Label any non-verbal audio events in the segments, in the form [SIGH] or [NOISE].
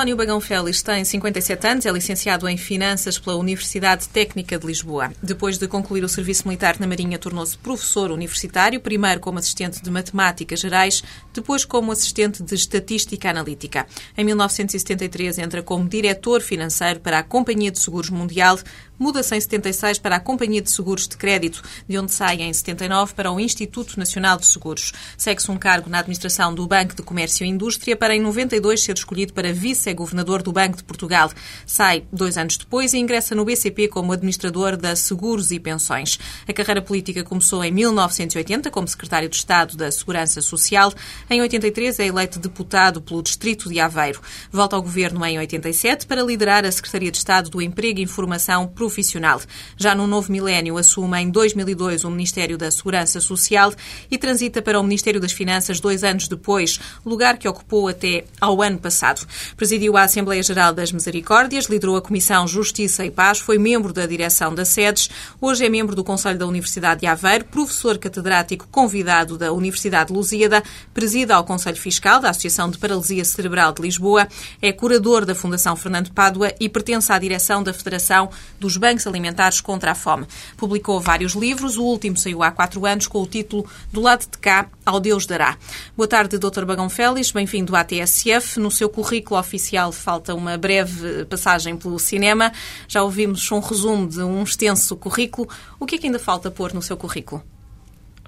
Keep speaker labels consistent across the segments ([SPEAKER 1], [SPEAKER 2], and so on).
[SPEAKER 1] António Bagão Félix tem 57 anos, é licenciado em Finanças pela Universidade Técnica de Lisboa. Depois de concluir o serviço militar na Marinha, tornou-se professor universitário, primeiro como assistente de Matemáticas Gerais, depois como assistente de Estatística Analítica. Em 1973 entra como diretor financeiro para a Companhia de Seguros Mundial, muda-se em 76 para a Companhia de Seguros de Crédito, de onde sai em 79 para o Instituto Nacional de Seguros. Segue-se um cargo na administração do Banco de Comércio e Indústria para em 92 ser escolhido para vice-governador do Banco de Portugal. Sai dois anos depois e ingressa no BCP como administrador da Seguros e Pensões. A carreira política começou em 1980 como secretário de Estado da Segurança Social. Em 83 é eleito deputado pelo Distrito de Aveiro. Volta ao governo em 87 para liderar a Secretaria de Estado do Emprego e Informação Profissional. Já no novo milénio, assume em 2002 o Ministério da Segurança Social e transita para o Ministério das Finanças dois anos depois, lugar que ocupou até ao ano passado. Presidiu a Assembleia Geral das Misericórdias, liderou a Comissão Justiça e Paz, foi membro da direção da SEDES, hoje é membro do Conselho da Universidade de Aveiro, professor catedrático convidado da Universidade de Lusíada, presida ao Conselho Fiscal da Associação de Paralisia Cerebral de Lisboa, é curador da Fundação Fernando Pádua e pertence à direção da Federação dos bancos alimentares contra a fome. Publicou vários livros, o último saiu há quatro anos com o título Do lado de cá, ao Deus dará. Boa tarde, Dr. Bagão Félix, bem-vindo à TSF. No seu currículo oficial falta uma breve passagem pelo cinema. Já ouvimos um resumo de um extenso currículo. O que é que ainda falta pôr no seu currículo?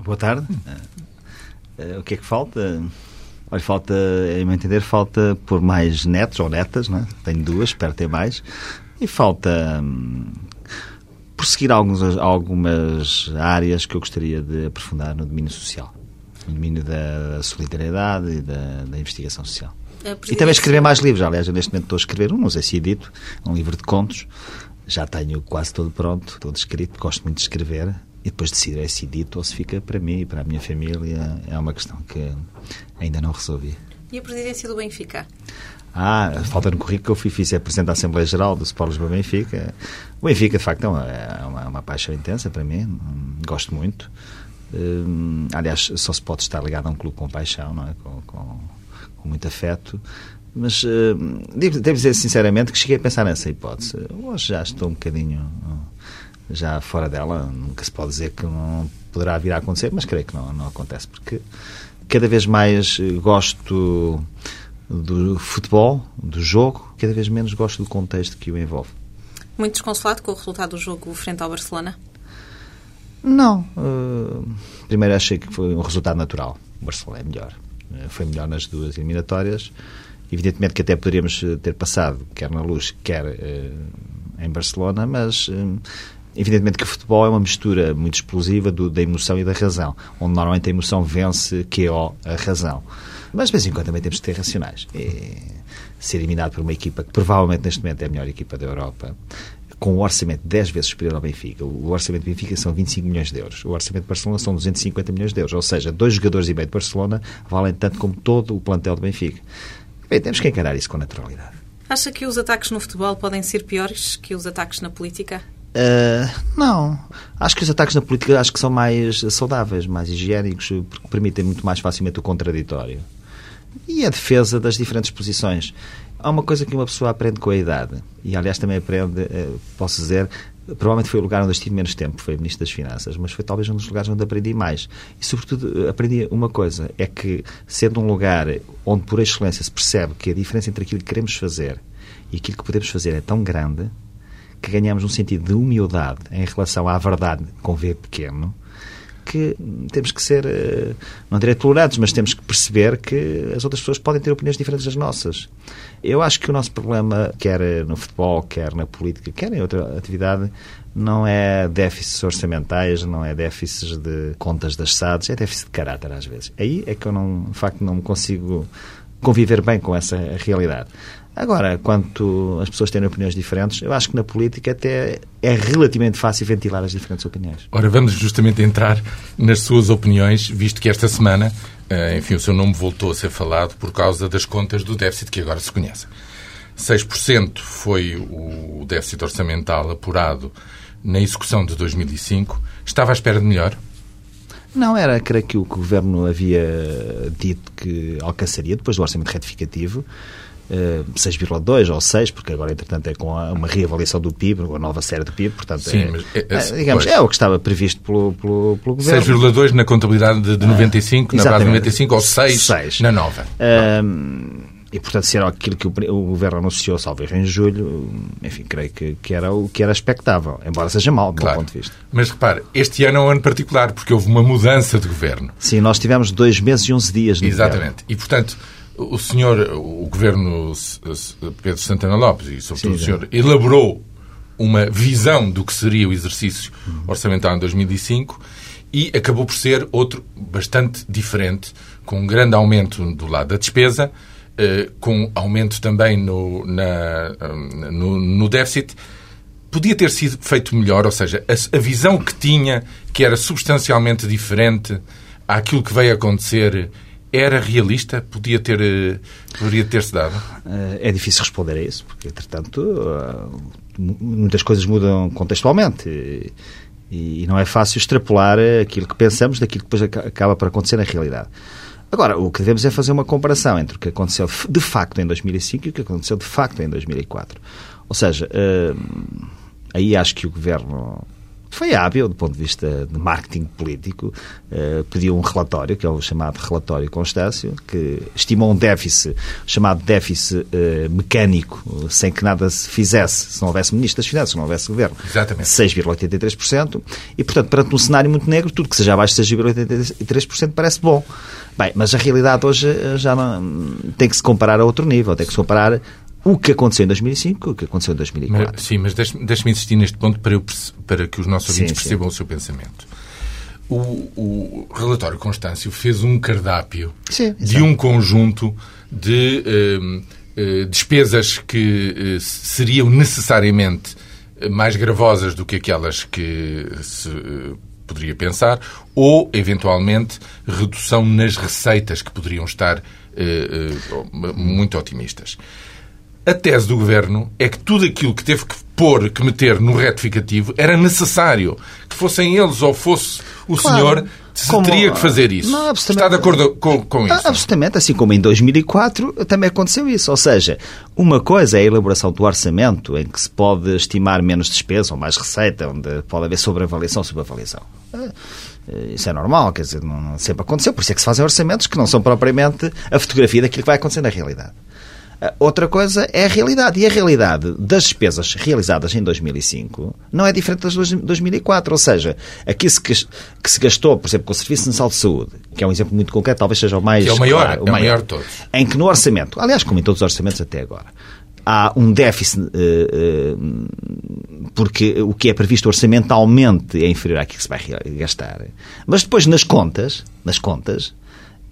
[SPEAKER 2] Boa tarde. Uh, o que é que falta? Olha, falta, em meu entender, falta por mais netos ou netas, não é? tenho duas, espero ter mais, e falta hum, prosseguir alguns, algumas áreas que eu gostaria de aprofundar no domínio social. No domínio da solidariedade e da, da investigação social. E também escrever mais livros. Aliás, eu neste momento estou a escrever um, não sei se edito, um livro de contos. Já tenho quase todo pronto, todo escrito. Gosto muito de escrever. E depois decidir se edito ou se fica para mim e para a minha família. É uma questão que ainda não resolvi.
[SPEAKER 1] E a presidência do Benfica?
[SPEAKER 2] Ah, falta no currículo que eu fui, fiz é da Assembleia Geral do Sport Lisboa Benfica. O Benfica, de facto, é uma, é uma, uma paixão intensa para mim, gosto muito. Uh, aliás, só se pode estar ligado a um clube com paixão, não é? com, com, com muito afeto. Mas devo, devo, dizer sinceramente que cheguei a pensar nessa hipótese. Hoje já estou um bocadinho já fora dela. Nunca se pode dizer que não poderá vir a acontecer, mas creio que não, não acontece, porque cada vez mais gosto do futebol, do jogo, cada vez menos gosto do contexto que o envolve.
[SPEAKER 1] Muito desconsolado com o resultado do jogo frente ao Barcelona?
[SPEAKER 2] Não. Uh, primeiro achei que foi um resultado natural. O Barcelona é melhor. Uh, foi melhor nas duas eliminatórias. Evidentemente que até poderíamos ter passado, quer na luz, quer uh, em Barcelona, mas Evidentemente que o futebol é uma mistura muito explosiva do, da emoção e da razão, onde normalmente a emoção vence que é a razão. Mas de vez em quando também temos que ter racionais. E ser eliminado por uma equipa que provavelmente neste momento é a melhor equipa da Europa, com um orçamento 10 vezes superior ao Benfica. O orçamento do Benfica são 25 milhões de euros. O orçamento de Barcelona são 250 milhões de euros. Ou seja, dois jogadores e meio de Barcelona valem tanto como todo o plantel do Benfica. Bem, temos que encarar isso com naturalidade.
[SPEAKER 1] Acha que os ataques no futebol podem ser piores que os ataques na política?
[SPEAKER 2] Uh, não. Acho que os ataques na política acho que são mais saudáveis, mais higiênicos, porque permitem muito mais facilmente o contraditório e a defesa das diferentes posições. Há uma coisa que uma pessoa aprende com a idade, e aliás também aprende, eh, posso dizer, provavelmente foi o lugar onde estive menos tempo, foi Ministro das Finanças, mas foi talvez um dos lugares onde aprendi mais. E, sobretudo, aprendi uma coisa: é que, sendo um lugar onde, por excelência, se percebe que a diferença entre aquilo que queremos fazer e aquilo que podemos fazer é tão grande, que ganhamos um sentido de humildade em relação à verdade com V pequeno, que temos que ser, eh, não direi tolerantes, mas temos que perceber que as outras pessoas podem ter opiniões diferentes das nossas. Eu acho que o nosso problema, quer no futebol, quer na política, quer em outra atividade, não é déficits orçamentais, não é déficits de contas das SADs, é déficit de caráter às vezes. Aí é que eu não, de facto, não consigo conviver bem com essa realidade. Agora, quanto as pessoas terem opiniões diferentes, eu acho que na política até é relativamente fácil ventilar as diferentes opiniões.
[SPEAKER 3] Ora, vamos justamente entrar nas suas opiniões, visto que esta semana, eh, enfim, o seu nome voltou a ser falado por causa das contas do déficit que agora se conhecem. 6% foi o déficit orçamental apurado na execução de 2005. Estava à espera de melhor?
[SPEAKER 2] Não, era, creio que o que o Governo havia dito que alcançaria depois do orçamento retificativo. 6,2 ou 6, porque agora, entretanto, é com uma reavaliação do PIB, uma nova série do PIB, portanto,
[SPEAKER 3] Sim,
[SPEAKER 2] é,
[SPEAKER 3] mas é, é,
[SPEAKER 2] digamos, é o que estava previsto pelo, pelo, pelo Governo.
[SPEAKER 3] 6,2 na contabilidade de, de 95, na base de 95, ou 6, 6. na nova.
[SPEAKER 2] e, portanto, se era aquilo que o, o Governo anunciou, salvo em julho, enfim, creio que, que, era o que era expectável, embora seja mal, do claro. meu ponto de vista.
[SPEAKER 3] Mas repare, este ano é um ano particular, porque houve uma mudança de Governo.
[SPEAKER 2] Sim, nós tivemos dois meses e 11 dias
[SPEAKER 3] Exatamente.
[SPEAKER 2] Governo.
[SPEAKER 3] E, portanto, o senhor, o Governo Pedro Santana Lopes e, sobretudo, Sim, o senhor elaborou uma visão do que seria o exercício orçamental em 2005 e acabou por ser outro bastante diferente, com um grande aumento do lado da despesa, eh, com aumento também no, na, no, no déficit. Podia ter sido feito melhor, ou seja, a, a visão que tinha, que era substancialmente diferente àquilo que veio acontecer era realista? Podia ter, eh, poderia ter-se dado?
[SPEAKER 2] É difícil responder a isso, porque, entretanto, muitas coisas mudam contextualmente e não é fácil extrapolar aquilo que pensamos daquilo que depois acaba por acontecer na realidade. Agora, o que devemos é fazer uma comparação entre o que aconteceu de facto em 2005 e o que aconteceu de facto em 2004. Ou seja, aí acho que o Governo foi hábil do ponto de vista de marketing político, uh, pediu um relatório, que é o chamado relatório Constâncio, que estimou um déficit, chamado déficit uh, mecânico, sem que nada se fizesse, se não houvesse Ministro das Finanças, se não houvesse Governo.
[SPEAKER 3] Exatamente.
[SPEAKER 2] 6,83%. E, portanto, perante um cenário muito negro, tudo que seja abaixo de 6,83% parece bom. Bem, mas a realidade hoje eh, já não, tem que se comparar a outro nível, tem que se comparar o que aconteceu em 2005 o que aconteceu em 2004.
[SPEAKER 3] Mas, sim, mas deixe-me insistir neste ponto para, eu, para que os nossos ouvintes sim, percebam sim. o seu pensamento. O, o, relatório Constâncio fez um cardápio sim, de um conjunto de uh, uh, despesas que uh, seriam necessariamente mais gravosas do que aquelas que se poderia pensar, ou, eventualmente, redução nas receitas que poderiam estar muito otimistas. A tese do governo é que tudo aquilo que teve que pôr, que meter no retificativo, era necessário. Que fossem eles ou fosse o claro, senhor, se como, teria que fazer isso. Não, Está de acordo com, com isso?
[SPEAKER 2] Absolutamente. Assim como em 2004 também aconteceu isso. Ou seja, uma coisa é a elaboração do orçamento, em que se pode estimar menos despesa ou mais receita, onde pode haver sobreavaliação ou subavaliação. Eh, isso é normal, quer dizer, não, sempre aconteceu. Por isso é que se fazem orçamentos que não são propriamente a fotografia daquilo que vai acontecer na realidade. Outra coisa é a realidade. E a realidade das despesas realizadas em 2005 não é diferente das de 2004. Ou seja, aqui se, que se gastou, por exemplo, com o Serviço Nacional de Saúde, que é um exemplo muito concreto, talvez seja o mais.
[SPEAKER 3] Que é o maior, claro, o, é o maior, de todos.
[SPEAKER 2] Em que no orçamento, aliás, como em todos os orçamentos até agora, há um déficit uh, uh, porque o que é previsto orçamentalmente é inferior àquilo que se vai gastar. Mas depois nas contas, nas contas,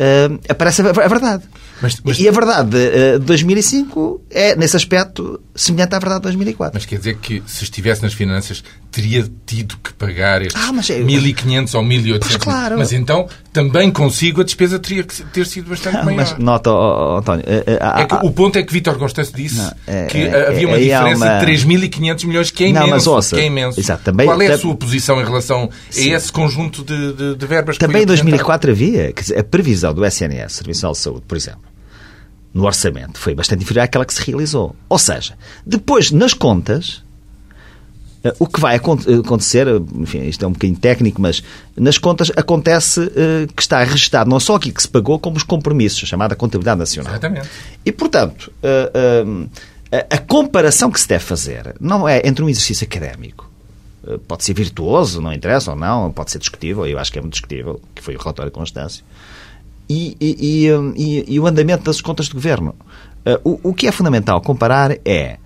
[SPEAKER 2] uh, aparece a verdade. Mas, mas... E a verdade de uh, 2005 é, nesse aspecto, semelhante à verdade de 2004.
[SPEAKER 3] Mas quer dizer que, se estivesse nas finanças, teria tido que pagar estes ah, mas é... 1.500 ou 1.800. Mas,
[SPEAKER 2] claro.
[SPEAKER 3] mas então, também consigo, a despesa teria que ter sido bastante maior. Mas
[SPEAKER 2] nota, oh, António... Uh,
[SPEAKER 3] uh, é que o ponto é que Vítor Constâncio disse não, é, que é, havia uma diferença uma... de 3.500 milhões, que é imenso. Não, mas ouça, que é imenso.
[SPEAKER 2] Exato, também,
[SPEAKER 3] Qual é a sua posição em relação Sim. a esse conjunto de, de, de verbas
[SPEAKER 2] Também em 2004 havia. Dizer, a previsão do SNS, Serviço de Saúde, por exemplo, no orçamento foi bastante inferior àquela que se realizou. Ou seja, depois, nas contas, o que vai acontecer, enfim, isto é um bocadinho técnico, mas nas contas acontece uh, que está registado não só aquilo que se pagou, como os compromissos, chamada contabilidade nacional.
[SPEAKER 3] Exatamente.
[SPEAKER 2] E, portanto, uh, uh, a, a comparação que se deve fazer não é entre um exercício académico, pode ser virtuoso, não interessa ou não, pode ser discutível, eu acho que é muito discutível, que foi o relatório de Constância, e, e, e, e o andamento das contas de governo. O, o, que é fundamental comparar é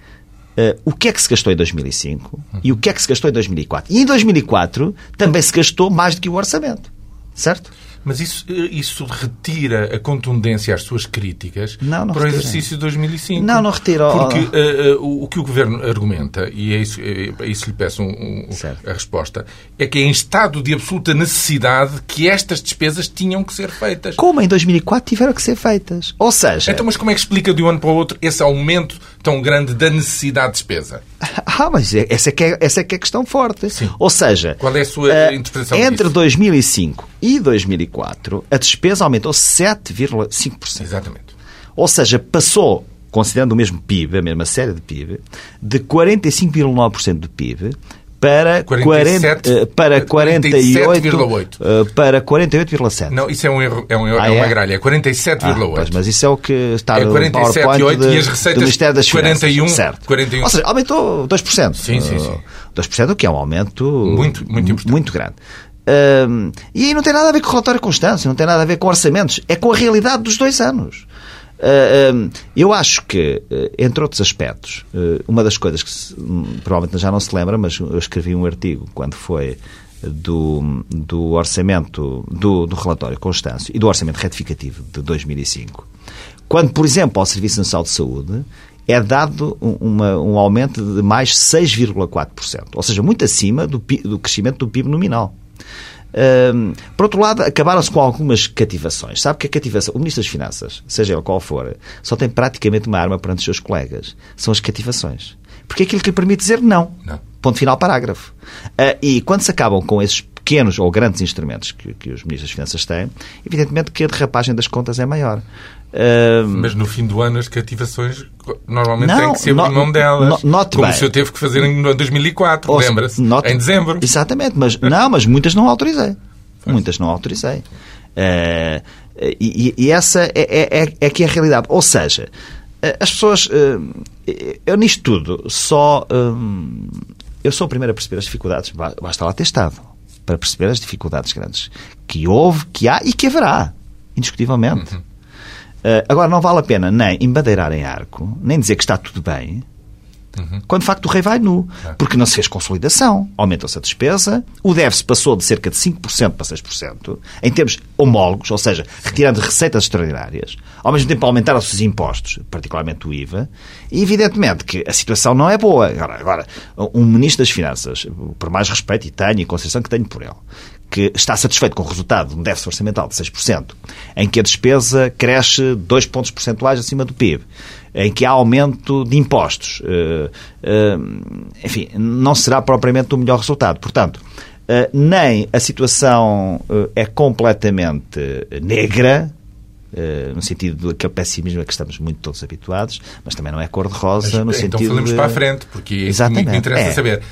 [SPEAKER 2] uh, o que é que se gastou em 2005 e o que é que se gastou em 2004. E em 2004 também se gastou mais do que o orçamento. Certo?
[SPEAKER 3] Mas isso, isso retira a contundência às suas críticas não, não para retira. o exercício de 2005.
[SPEAKER 2] Não, não retira.
[SPEAKER 3] Porque uh, uh, o que o Governo argumenta, e é isso, é, é isso lhe peço um, um, a resposta, é que é em estado de absoluta necessidade que estas despesas tinham que ser feitas.
[SPEAKER 2] Como em 2004 tiveram que ser feitas. Ou seja...
[SPEAKER 3] Então, mas como é que explica de um ano para o outro esse aumento tão grande da necessidade de despesa? [LAUGHS]
[SPEAKER 2] Ah, mas é, essa é que é, essa é, que é a questão forte.
[SPEAKER 3] Sim.
[SPEAKER 2] Ou seja...
[SPEAKER 3] Qual é a sua uh, interpretação
[SPEAKER 2] Entre
[SPEAKER 3] disso?
[SPEAKER 2] 2005 e 2004, a despesa aumentou 7,5%.
[SPEAKER 3] Exatamente.
[SPEAKER 2] Ou seja, passou considerando o mesmo PIB, a mesma série de PIB, de 45,9% do PIB para
[SPEAKER 3] 47,
[SPEAKER 2] 40, eh, para 48
[SPEAKER 3] 47,8.
[SPEAKER 2] para 48,7.
[SPEAKER 3] Não, isso é um erro, é, um erro,
[SPEAKER 2] Ah,
[SPEAKER 3] é uma
[SPEAKER 2] é?
[SPEAKER 3] gralha, é 47,8.
[SPEAKER 2] Ah, mas isso é o que está
[SPEAKER 3] É
[SPEAKER 2] no
[SPEAKER 3] 47,8
[SPEAKER 2] PowerPoint de,
[SPEAKER 3] e as receitas
[SPEAKER 2] do Ministério das
[SPEAKER 3] 41,
[SPEAKER 2] Finanças. Certo.
[SPEAKER 3] 41.
[SPEAKER 2] Ou seja, aumentou 2%.
[SPEAKER 3] Sim, sim, sim.
[SPEAKER 2] Uh, 2%, o que é um aumento
[SPEAKER 3] Muito- muito importante.
[SPEAKER 2] muito grande. Hum, e aí não tem nada a ver com o relatório Constância, não tem nada a ver com orçamentos, é com a realidade dos dois anos. Uh, hum, eu acho que, uh, entre outros aspectos, uma das coisas que provavelmente já não se lembra, mas eu escrevi um artigo quando foi do, do orçamento, do, do relatório Constâncio e do orçamento retificativo de 2005, quando, por exemplo, ao Serviço Nacional de Saúde é dado um, uma- um aumento de mais 6,4%, ou seja, muito acima do, do crescimento do PIB nominal. Por outro lado, acabaram-se com algumas cativações. Sabe que a cativação, o Ministro das Finanças, seja ele qual for, só tem praticamente uma arma perante os seus colegas. São as cativações. Porque é aquilo que lhe permite dizer não.
[SPEAKER 3] Não.
[SPEAKER 2] Ponto final, parágrafo. Ah, e quando se acabam com esses pequenos ou grandes instrumentos que, que os Ministros das Finanças têm, evidentemente que a derrapagem das contas é maior.
[SPEAKER 3] Mas no fim do ano as cativações normalmente
[SPEAKER 2] Não,
[SPEAKER 3] têm que se abrir
[SPEAKER 2] no-
[SPEAKER 3] mão delas.
[SPEAKER 2] no-
[SPEAKER 3] como
[SPEAKER 2] bem.
[SPEAKER 3] o senhor teve que fazer em 2004,
[SPEAKER 2] Ou se-
[SPEAKER 3] lembra-se? Em dezembro.
[SPEAKER 2] Exatamente, mas não, mas muitas não autorizei. Muitas não autorizei. Eh, e, e- essa é, é, é, é que é a realidade. Ou seja, eh, as pessoas. eh, eu nisto tudo só. eu sou o primeiro a perceber as dificuldades. Ba- Basta lá ter estado para perceber as dificuldades grandes que houve, que há e que haverá, indiscutivelmente. Eh, agora, não vale a pena nem embadeirar em arco, nem dizer que está tudo bem, quando de facto o rei vai nu. Porque não se fez consolidação, aumentou-se a despesa, o déficit passou de cerca de 5% para 6%, em termos homólogos, ou seja, retirando receitas extraordinárias, ao mesmo tempo aumentaram-se os impostos, particularmente o IVA, e evidentemente que a situação não é boa. Agora, agora um ministro das Finanças, por mais respeito e tenho e consideração que tenho por ele, que está satisfeito com o resultado de um déficit orçamental de 6%, em que a despesa cresce 2 pontos percentuais acima do PIB, em que há aumento de impostos. eh, eh, enfim, não será propriamente o melhor resultado. Portanto, eh, nem a situação é completamente negra, no sentido daquele pessimismo a que estamos muito todos habituados, mas também não é cor-de-rosa no
[SPEAKER 3] Mas,
[SPEAKER 2] sentido
[SPEAKER 3] então falamos
[SPEAKER 2] de...
[SPEAKER 3] para a frente, porque é
[SPEAKER 2] Exatamente.
[SPEAKER 3] me me interessa
[SPEAKER 2] É.
[SPEAKER 3] saber.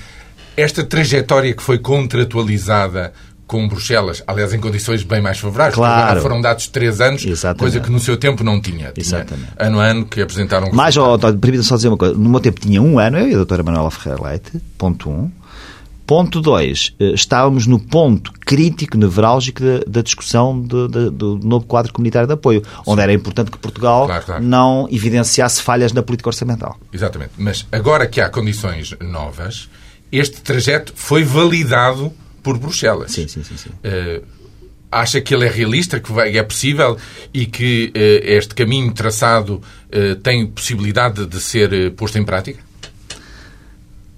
[SPEAKER 3] Esta trajetória que foi contratualizada com Bruxelas, aliás, em condições bem mais favoráveis,
[SPEAKER 2] Claro.
[SPEAKER 3] agora foram dados três anos,
[SPEAKER 2] Exatamente.
[SPEAKER 3] coisa que no seu tempo não tinha. Tinha
[SPEAKER 2] Exatamente.
[SPEAKER 3] ano a ano que apresentaram
[SPEAKER 2] Mais, oh, permita-me só dizer uma coisa. No meu tempo tinha um ano, eu e a doutora Manuela Ferreira Leite, ponto um. Ponto dois, eh, estávamos no ponto crítico, nevrálgico da, da discussão de- de- do novo quadro comunitário de apoio, onde era importante que Portugal
[SPEAKER 3] Claro, claro.
[SPEAKER 2] não evidenciasse falhas na política orçamental.
[SPEAKER 3] Exatamente. Mas agora que há condições novas, este trajeto foi validado por Bruxelas.
[SPEAKER 2] Sim, sim, sim. sim.
[SPEAKER 3] Eh, acha que ele é realista, que é possível e que eh, este caminho traçado eh, tem possibilidade de ser posto em prática?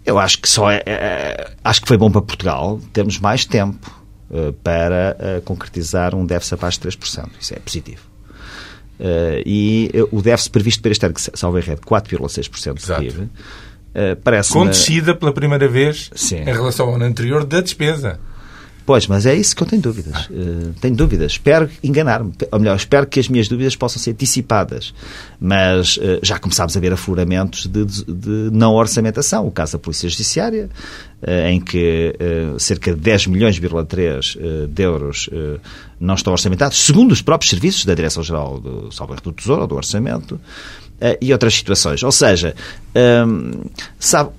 [SPEAKER 2] Eu acho que só é, é- acho que foi bom para Portugal termos mais tempo para concretizar um déficit abaixo de 3%. Isso é positivo. E o déficit previsto para este ano, que salvo erro, é de 4,6% do. PIB, parece
[SPEAKER 3] Com descida pela primeira vez
[SPEAKER 2] Sim.
[SPEAKER 3] em relação ao ano anterior da despesa.
[SPEAKER 2] Pois, mas é isso que eu tenho dúvidas. Eh, tenho dúvidas. Espero enganar-me. Ou melhor, espero que as minhas dúvidas possam ser dissipadas. Mas eh, já começámos a ver afloramentos de, de não orçamentação. O caso da Polícia Judiciária, eh, em que cerca de 10 milhões,3 eh, de euros não estão orçamentados, segundo os próprios serviços da Direção-Geral do, salvo erro, do Tesouro ou do Orçamento, e outras situações. Ou seja, sabe,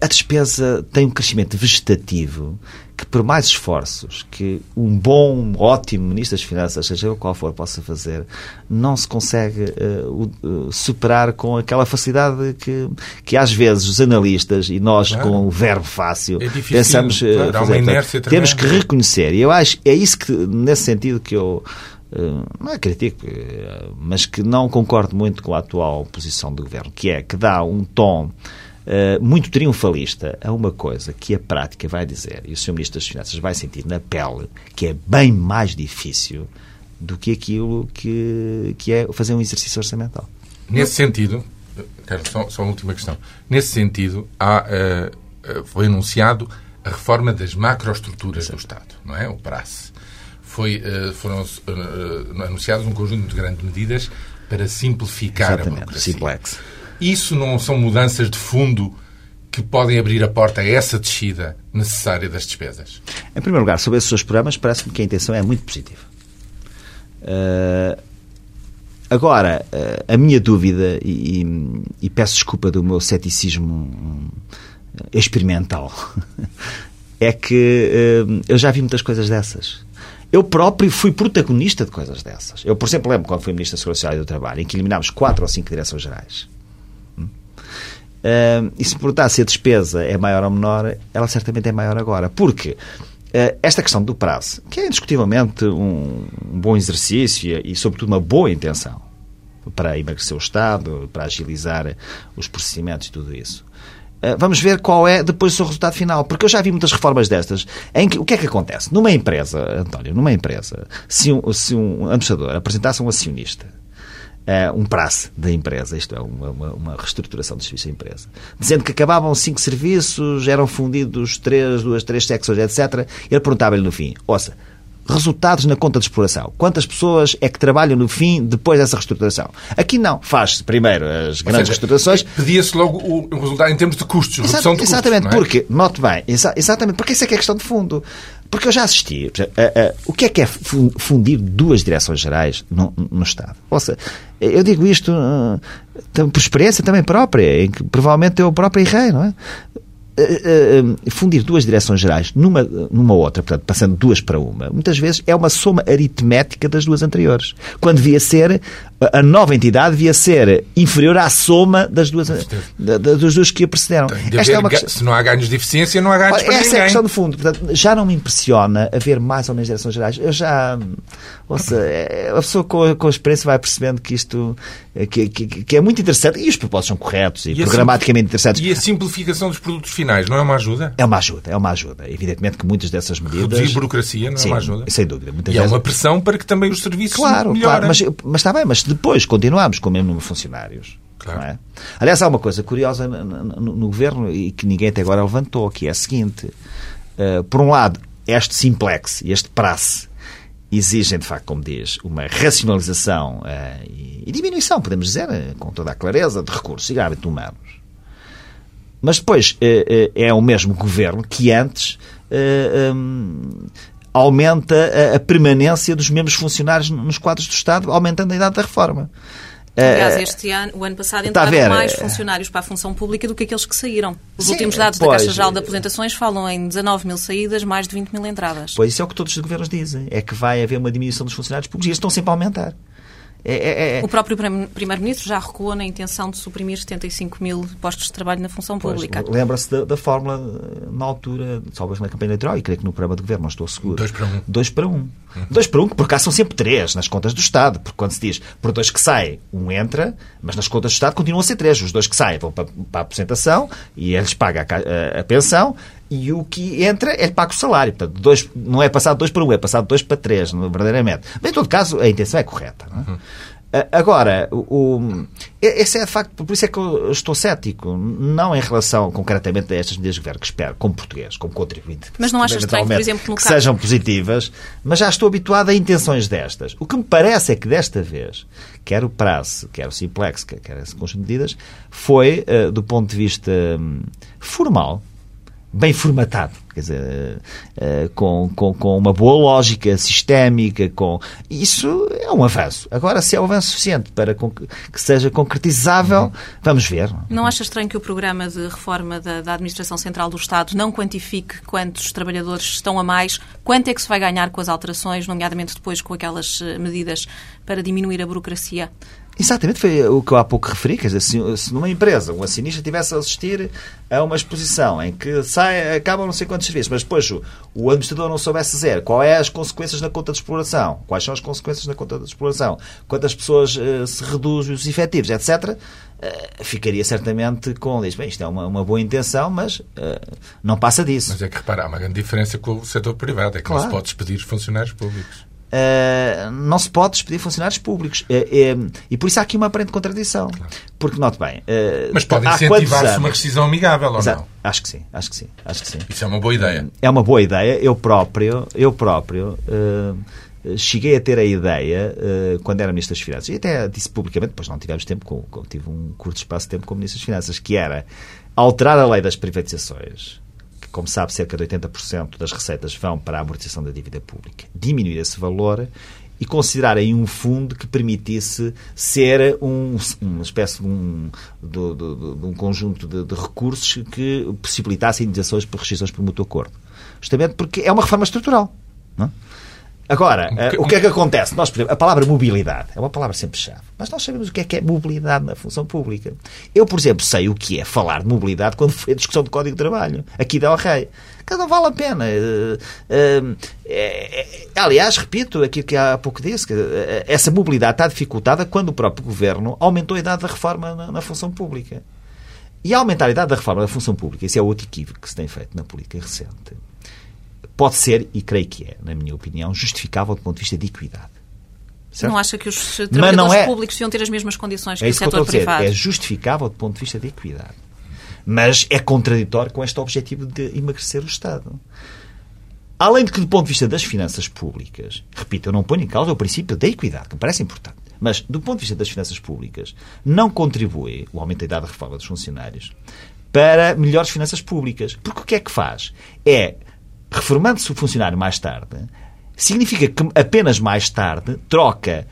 [SPEAKER 2] a despesa tem um crescimento vegetativo que, por mais esforços que um bom, ótimo Ministro das Finanças, seja qual for, possa fazer, não se consegue o- eh, superar com aquela facilidade que, que às vezes os analistas e nós
[SPEAKER 3] Claro.
[SPEAKER 2] com o verbo fácil
[SPEAKER 3] É difícil,
[SPEAKER 2] pensamos eh,
[SPEAKER 3] claro,
[SPEAKER 2] fazer. Portanto. Temos que reconhecer, e eu acho é isso que, nesse sentido, que eu não é critico, mas que não concordo muito com a atual posição do governo, que é que dá um tom eh, muito triunfalista a uma coisa que a prática vai dizer, e o Sr. Ministro das Finanças vai sentir na pele, que é bem mais difícil do que aquilo que, que é fazer um exercício orçamental.
[SPEAKER 3] Nesse sentido, Carlos, só, só uma última questão. Nesse sentido, há, eh, foi anunciado a reforma das macroestruturas do Estado, não é? O PRAS. Foi, eh, foram eh, anunciados um conjunto de grandes medidas para simplificar
[SPEAKER 2] Exatamente,
[SPEAKER 3] a burocracia.
[SPEAKER 2] simplex.
[SPEAKER 3] Isso não são mudanças de fundo que podem abrir a porta a essa descida necessária das despesas?
[SPEAKER 2] Em primeiro lugar, sobre esses seus programas, parece-me que a intenção é muito positiva. Uh, agora, uh, a minha dúvida, e, e, peço desculpa do meu ceticismo experimental, [LAUGHS] é que uh, eu já vi muitas coisas dessas. Eu próprio fui protagonista de coisas dessas. Eu, por exemplo, lembro quando fui Ministro da Segurança Social e do Trabalho, em que eliminámos quatro ou cinco direções gerais. Uh, e se perguntar se a despesa é maior ou menor, ela certamente é maior agora. Porque uh, esta questão do prazo, que é indiscutivelmente um, um bom exercício e, sobretudo, uma boa intenção para emagrecer o Estado, para agilizar os procedimentos e tudo isso. Uh, vamos ver qual é depois o seu resultado final. Porque eu já vi muitas reformas destas em que o que é que acontece? Numa empresa, António, numa empresa, se um, se um administrador apresentasse um acionista um prazo da empresa, isto é, uma, uma, reestruturação do serviço da empresa, dizendo que acabavam cinco serviços, eram fundidos três, duas, três secções, etc. Ele perguntava-lhe no fim, ouça, resultados na conta de exploração. Quantas pessoas é que trabalham no fim depois dessa reestruturação? Aqui não. Faz-se primeiro as grandes seja, reestruturações.
[SPEAKER 3] Pedia-se logo o resultado em termos de custos,
[SPEAKER 2] Exato,
[SPEAKER 3] redução de
[SPEAKER 2] Exatamente,
[SPEAKER 3] custos,
[SPEAKER 2] é? porque, note bem, exa exatamente, porque isso é que é questão de fundo. Porque eu já assisti. Uh, uh, o que é que é fundir duas direções gerais no, no Estado? Ou seja, eu digo isto uh, por experiência também própria, em que provavelmente eu próprio errei, não é? Uh, uh, fundir duas direções gerais numa, numa outra, portanto, passando duas para uma, muitas vezes é uma soma aritmética das duas anteriores. Quando devia ser, a nova entidade devia ser inferior à soma das duas, da, das duas que a precederam.
[SPEAKER 3] Esta é uma questão... Se não há ganhos de eficiência, não há ganhos Olha, para
[SPEAKER 2] Essa
[SPEAKER 3] ninguém.
[SPEAKER 2] é a questão de fundo. Portanto, já não me impressiona haver mais ou menos direções gerais. Eu já. Ouça, é, a pessoa com a, com a experiência vai percebendo que isto que, que, que, é muito interessante e os propósitos são corretos e, e programaticamente interessantes.
[SPEAKER 3] E a simplificação dos produtos finais não é uma ajuda?
[SPEAKER 2] É uma ajuda, é uma ajuda. Evidentemente que muitas dessas medidas.
[SPEAKER 3] Reduzir burocracia não
[SPEAKER 2] sim,
[SPEAKER 3] é uma ajuda?
[SPEAKER 2] Sem dúvida.
[SPEAKER 3] Muitas e vezes... é uma pressão para que também os serviços
[SPEAKER 2] claro,
[SPEAKER 3] melhorem.
[SPEAKER 2] Claro, mas, mas está bem, mas depois continuamos com o mesmo número de funcionários. Claro. É? Aliás, há uma coisa curiosa no, no, no, governo e que ninguém até agora levantou, que é a seguinte: uh, por um lado, este simplex, este praxe, exigem, de facto, como diz, uma racionalização uh, e, e, diminuição, podemos dizer, uh, com toda a clareza, de recursos e hábitos humanos. Mas depois é o mesmo governo que antes um, aumenta a, a, permanência dos mesmos funcionários nos quadros do Estado, aumentando a idade da reforma.
[SPEAKER 1] Aliás, eh, este ano, o ano passado, entraram mais funcionários para a função pública do que aqueles que saíram. Os Sim, últimos dados pois, da Caixa Geral de Aposentações falam em 19 mil saídas, mais de 20 mil entradas.
[SPEAKER 2] Pois isso é o que todos os governos dizem. É que vai haver uma diminuição dos funcionários públicos e eles estão sempre a aumentar.
[SPEAKER 1] É, é, é... O próprio Primeiro-Ministro já recuou na intenção de suprimir 75 mil postos de trabalho na função pública.
[SPEAKER 2] Lembra-se da, da, fórmula na altura, talvez na campanha eleitoral, e creio que no programa de governo, não estou seguro.
[SPEAKER 3] Dois para um.
[SPEAKER 2] Dois para um. Uhum. Dois para um, que por cá são sempre três nas contas do Estado. Porque quando se diz por dois que saem, um entra, mas nas contas do Estado continuam a ser três. Os dois que saem vão para, para a aposentação e eles pagam a, a, a pensão e o que entra é pago o salário. Portanto, dois, não é passado dois para um, é passado dois para três, verdadeiramente. Mas, em todo caso, a intenção é correta. É? Uhum. Agora, o, esse é de facto, por isso é que eu estou cético, não em relação concretamente a estas medidas de governo, que espero, como português, como contribuinte.
[SPEAKER 1] Mas não achas estranho, por exemplo, no
[SPEAKER 2] que
[SPEAKER 1] caso...
[SPEAKER 2] sejam positivas, mas já estou habituado a intenções destas. O que me parece é que desta vez, quer o prazo, quer o simplex, quer esse conjunto de medidas, foi, uh, do ponto de vista um, formal, bem formatado, quer dizer, uh, com, com, com uma boa lógica sistémica, com isso é um avanço. Agora, se é um avanço suficiente para que seja concretizável, uhum. vamos ver.
[SPEAKER 1] Não acha estranho que o programa de reforma da, da, Administração Central do Estado não quantifique quantos trabalhadores estão a mais, quanto é que se vai ganhar com as alterações, nomeadamente depois com aquelas eh, medidas para diminuir a burocracia?
[SPEAKER 2] Exatamente, foi o que eu há pouco referi. Quer dizer, se, se numa empresa um acionista tivesse a assistir a uma exposição em que sai, acabam não sei quantos serviços, mas depois o, o administrador não soubesse dizer qual é as consequências na conta de exploração, quais são as consequências na conta de exploração, quantas pessoas uh, se reduzem os efetivos, etc., uh, eh, ficaria certamente com. Diz, bem, isto é uma, uma boa intenção, mas uh, não passa disso.
[SPEAKER 3] Mas é que repara, há uma grande diferença com o setor privado, é que claro. não se pode despedir funcionários públicos.
[SPEAKER 2] Uh, não se pode despedir funcionários públicos. Uh, uh, e por isso há aqui uma aparente contradição. Claro. Porque, note bem.
[SPEAKER 3] Mas pode incentivar-se uma rescisão amigável ou Exato. não?
[SPEAKER 2] Acho que sim, acho que sim, acho que sim.
[SPEAKER 3] Isso é uma boa ideia.
[SPEAKER 2] É uma boa ideia. Eu próprio, eu próprio cheguei a ter a ideia, quando era Ministro das Finanças, e até disse publicamente, depois não tivemos tempo, com, tive um curto espaço de tempo como Ministro das Finanças, que era alterar a lei das privatizações, como sabe, cerca de 80% das receitas vão para a amortização da dívida pública, diminuir esse valor e considerarem um fundo que permitisse ser um, uma espécie de um, de, de, de um conjunto de, recursos que possibilitasse indenizações por rescisões por mútuo acordo. Justamente porque é uma reforma estrutural. Não? Agora, uh, o que é que acontece? Nós, por exemplo, a palavra mobilidade é uma palavra sempre chave, mas nós sabemos o que é que é mobilidade na função pública. Eu, por exemplo, sei o que é falar de mobilidade quando foi a discussão do Código de Trabalho, aqui da Rei. Que não vale a pena. Uh, uh, é, aliás, repito aquilo que há pouco disse, que essa mobilidade está dificultada quando o próprio Governo aumentou a idade da reforma na, na função pública. E aumentar a idade da reforma da função pública, isso é outro equívoco que se tem feito na política recente pode ser, e creio que é, na minha opinião, justificável do ponto de vista de equidade.
[SPEAKER 1] Certo? Não acha que os trabalhadores é... públicos deviam ter as mesmas condições
[SPEAKER 2] é
[SPEAKER 1] que o setor
[SPEAKER 2] que
[SPEAKER 1] privado?
[SPEAKER 2] É justificável do ponto de vista de equidade. Mas é contraditório com este objetivo de emagrecer o Estado. Além de que, do ponto de vista das finanças públicas, repito, eu não ponho em causa o princípio da equidade, que me parece importante, mas, do ponto de vista das finanças públicas, não contribui o aumento da idade de reforma dos funcionários para melhores finanças públicas. Porque o que é que faz? É reformando-se o funcionário mais tarde, significa que apenas mais tarde troca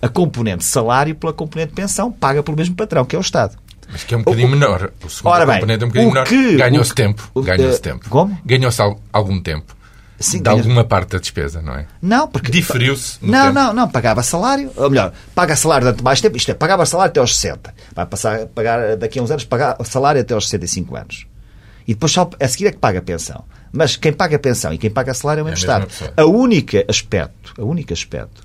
[SPEAKER 2] a componente salário pela componente pensão, paga pelo mesmo patrão, que é o Estado.
[SPEAKER 3] Mas que é um bocadinho o, menor. O segundo Ora bem, componente é um bocadinho menor. Ganhou-se tempo. Ganhou-se uh, tempo.
[SPEAKER 2] Como?
[SPEAKER 3] Ganhou-se algum tempo. Sim, de alguma parte da despesa, não é?
[SPEAKER 2] Não, porque.
[SPEAKER 3] Diferiu-se.
[SPEAKER 2] Não, tempo. não, não. Pagava salário, ou melhor, paga salário durante mais tempo, isto é, pagava salário até aos 60. Vai passar a pagar daqui a uns anos, pagar salário até aos 65 anos. E depois só a seguir é que paga a pensão. Mas quem paga a pensão e quem paga salário é o mesmo Estado. A única aspecto, a única aspecto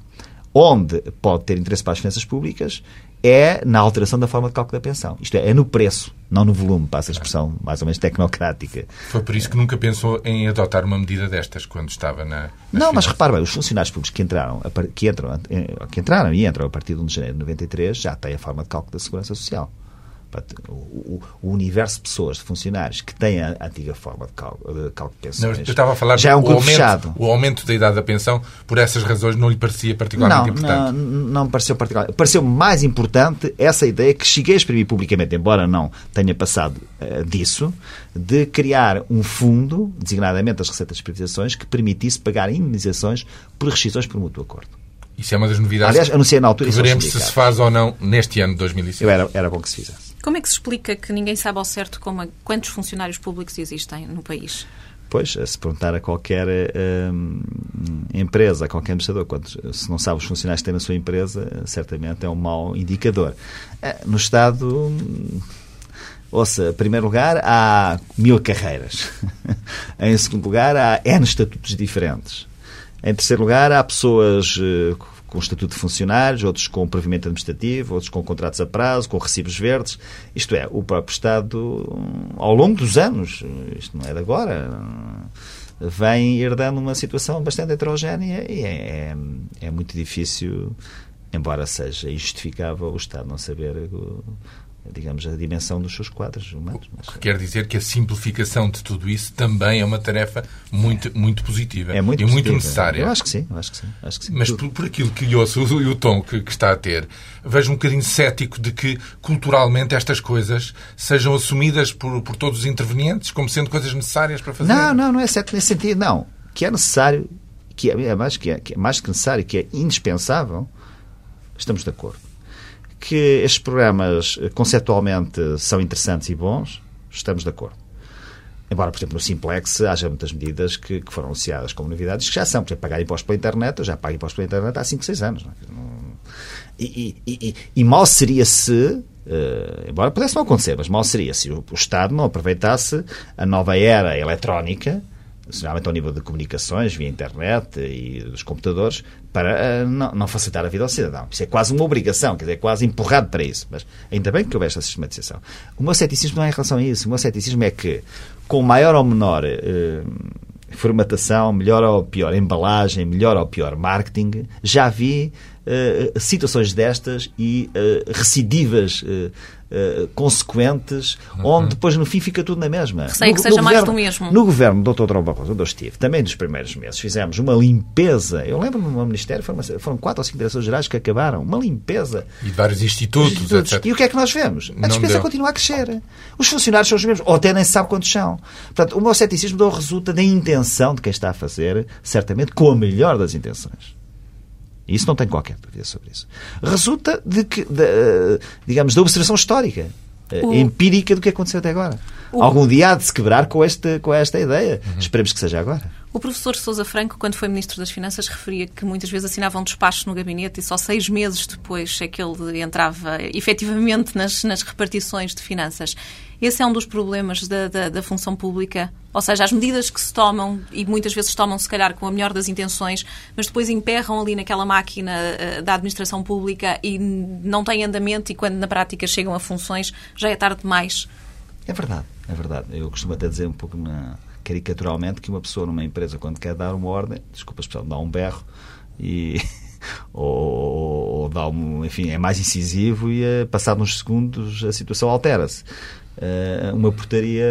[SPEAKER 2] onde pode ter interesse para as finanças públicas é na alteração da forma de cálculo da pensão. Isto é, é no preço, não no volume, passa a expressão mais ou menos tecnocrática.
[SPEAKER 3] Foi por isso que nunca pensou em adotar uma medida destas quando estava na.
[SPEAKER 2] Não, finanças. mas repare bem, os funcionários públicos que entraram, que, entram, que entraram e entram a partir de 1 de janeiro de 93 já têm a forma de cálculo da segurança social. O, o, universo de pessoas, de funcionários que têm a antiga forma de cálculo de, cálculo de pensões.
[SPEAKER 3] Não, eu estava a falar
[SPEAKER 2] já é um
[SPEAKER 3] grupo
[SPEAKER 2] aumento, fechado.
[SPEAKER 3] O aumento da idade da pensão, por essas razões, não lhe parecia particularmente
[SPEAKER 2] não,
[SPEAKER 3] importante?
[SPEAKER 2] Não, não me pareceu particularmente. Pareceu mais importante essa ideia que cheguei a exprimir publicamente, embora não tenha passado uh, disso, de criar um fundo, designadamente as receitas de privatizações, que permitisse pagar indenizações por rescisões por mútuo acordo.
[SPEAKER 3] Isso é uma das novidades.
[SPEAKER 2] Aliás, anunciei na altura.
[SPEAKER 3] Veremos se se faz ou não neste ano de 2005.
[SPEAKER 2] Eu era, era bom que se fizesse.
[SPEAKER 1] Como é que se explica que ninguém sabe ao certo como, quantos funcionários públicos existem no país?
[SPEAKER 2] Pois, se perguntar a qualquer hum, empresa, a qualquer administrador, quantos, se não sabe os funcionários que tem na sua empresa, certamente é um mau indicador. Eh, no Estado, hum, ouça, em primeiro lugar, há mil carreiras. [LAUGHS] em segundo lugar, há N estatutos diferentes. Em terceiro lugar, há pessoas com estatuto de funcionários, outros com provimento administrativo, outros com contratos a prazo, com recibos verdes. Isto é, o próprio Estado, ao longo dos anos, isto não é de agora, vem herdando uma situação bastante heterogénea e é, é, é muito difícil, embora seja injustificável, o Estado não saber digamos, a dimensão dos seus quadros humanos.
[SPEAKER 3] Que quer dizer que a simplificação de tudo isso também é uma tarefa muito, muito positiva
[SPEAKER 2] é muito
[SPEAKER 3] e
[SPEAKER 2] positiva.
[SPEAKER 3] muito necessária.
[SPEAKER 2] Eu acho que sim, acho que sim. Acho que sim.
[SPEAKER 3] Mas por, por, aquilo que lhe ouço e o tom que, que, está a ter, vejo um bocadinho cético de que culturalmente estas coisas sejam assumidas por, por todos os intervenientes como sendo coisas necessárias para fazer.
[SPEAKER 2] Não, não, não é certo nesse sentido, não. Que é necessário, que é, é mais, que é, que é mais que necessário, que é indispensável, estamos de acordo que estes programas eh, conceptualmente são interessantes e bons, estamos de acordo. Embora, por exemplo, no Simplex haja muitas medidas que, que foram anunciadas como novidades que já são. Por exemplo, pagar impostos pela internet, eu já pago impostos pela internet há 5, 6 anos. É? E, e, e, e, mal seria se, uh, embora pudesse não acontecer, mas mal seria se o, o Estado não aproveitasse a nova era eletrónica geralmente ao nível de comunicações, via internet e dos computadores, para uh, não, não, facilitar a vida ao cidadão. Isso é quase uma obrigação, quer dizer, é quase empurrado para isso. Mas ainda bem que houve esta sistematização. O meu ceticismo não é em relação a isso. O meu ceticismo é que, com maior ou menor uh, formatação, melhor ou pior embalagem, melhor ou pior marketing, já vi uh, situações destas e recidivas uh, consequentes, uhum. onde depois no fim fica tudo na mesma.
[SPEAKER 1] Sei que seja mais do mesmo.
[SPEAKER 2] No governo do Dr. Durão Barroso, onde eu estive, também nos primeiros meses, fizemos uma limpeza. Eu lembro-me no Ministério, foram, foram quatro ou cinco direções gerais que acabaram. Uma limpeza.
[SPEAKER 3] E de vários institutos, institutos.
[SPEAKER 2] Etc. E o que é que nós vemos? A despesa deu. continua a crescer. Os funcionários são os mesmos, ou até nem se sabe quantos são. Portanto, o meu ceticismo resulta da intenção de quem está a fazer, certamente com a melhor das intenções. Isso não tem qualquer dúvida sobre isso. Resulta de que, de, eh, digamos, da observação histórica, eh, o... empírica do que aconteceu até agora. O... Algum dia há de se quebrar com, este, com esta ideia. Uhum. Esperemos que seja agora.
[SPEAKER 1] O professor Sousa Franco, quando foi Ministro das Finanças, referia que muitas vezes assinava um despacho no gabinete e só seis meses depois é que ele entrava efetivamente nas, nas repartições de finanças. Esse é um dos problemas da, da, da, função pública. Ou seja, as medidas que se tomam, e muitas vezes tomam, se calhar, com a melhor das intenções, mas depois emperram ali naquela máquina uh, da administração pública e não têm andamento, e quando na prática chegam a funções, já é tarde demais.
[SPEAKER 2] É verdade, é verdade. Eu costumo até dizer um pouco na, caricaturalmente que uma pessoa numa empresa, quando quer dar uma ordem, desculpa a expressão, dá um berro e. [LAUGHS] ou, ou dá um, enfim, é mais incisivo e, eh, passado uns segundos, a situação altera-se. Uh, uma portaria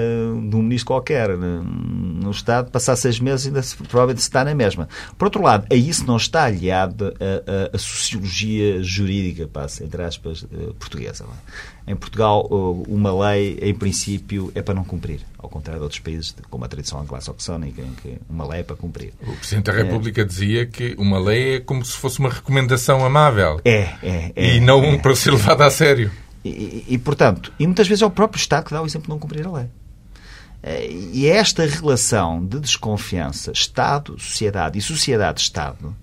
[SPEAKER 2] de um ministro qualquer né, no Estado, passar seis meses ainda se, provavelmente se está na mesma. Por outro lado, a isso não está aliado a, a, a sociologia jurídica, passa, entre aspas, uh, portuguesa. É? Em Portugal, uma lei, em princípio, é para não cumprir, ao contrário de outros países, como a tradição anglo-saxónica, em que uma lei é para cumprir.
[SPEAKER 3] O Presidente da República é. dizia que uma lei é como se fosse uma recomendação amável.
[SPEAKER 2] É, é. é
[SPEAKER 3] e não
[SPEAKER 2] é.
[SPEAKER 3] para ser levada a sério.
[SPEAKER 2] E, e, portanto, e muitas vezes é o próprio Estado que dá o exemplo de não cumprir a lei. Eh, e é esta relação de desconfiança Estado-sociedade e sociedade-Estado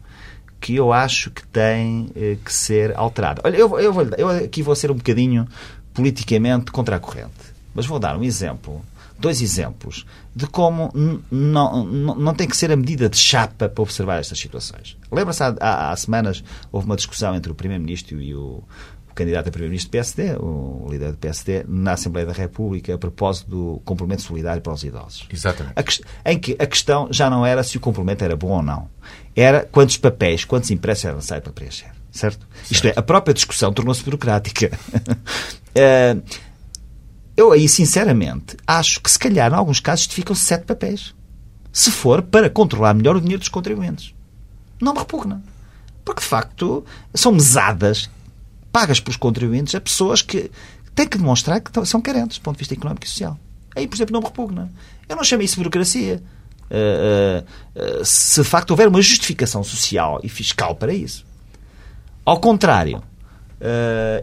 [SPEAKER 2] que eu acho que tem eh, que ser alterada. Olha, eu, eu, vou, eu aqui vou ser um bocadinho politicamente contra a corrente, mas vou dar um exemplo, dois exemplos, de como não, não, tem que ser a medida de chapa para observar estas situações. Lembra-se, há, há, há, semanas houve uma discussão entre o Primeiro-Ministro e o candidato a primeiro-ministro do PSD, o líder do PSD, na Assembleia da República, a propósito do complemento solidário para os idosos.
[SPEAKER 3] Exatamente.
[SPEAKER 2] A, em que a questão já não era se o complemento era bom ou não. Era quantos papéis, quantos impressos eram necessários para preencher. Certo? certo? Isto é, a própria discussão tornou-se burocrática. uh, [LAUGHS] eu aí, sinceramente, acho que se calhar, em alguns casos, justificam-se sete papéis. Se for para controlar melhor o dinheiro dos contribuintes. Não me repugna. Porque, de facto, são mesadas pagas pelos contribuintes a pessoas que têm que demonstrar que são carentes do ponto de vista económico e social. Aí, por exemplo, não me repugna. Eu não chamo isso de burocracia. Uh, uh, uh, se de facto houver uma justificação social e fiscal para isso. Ao contrário,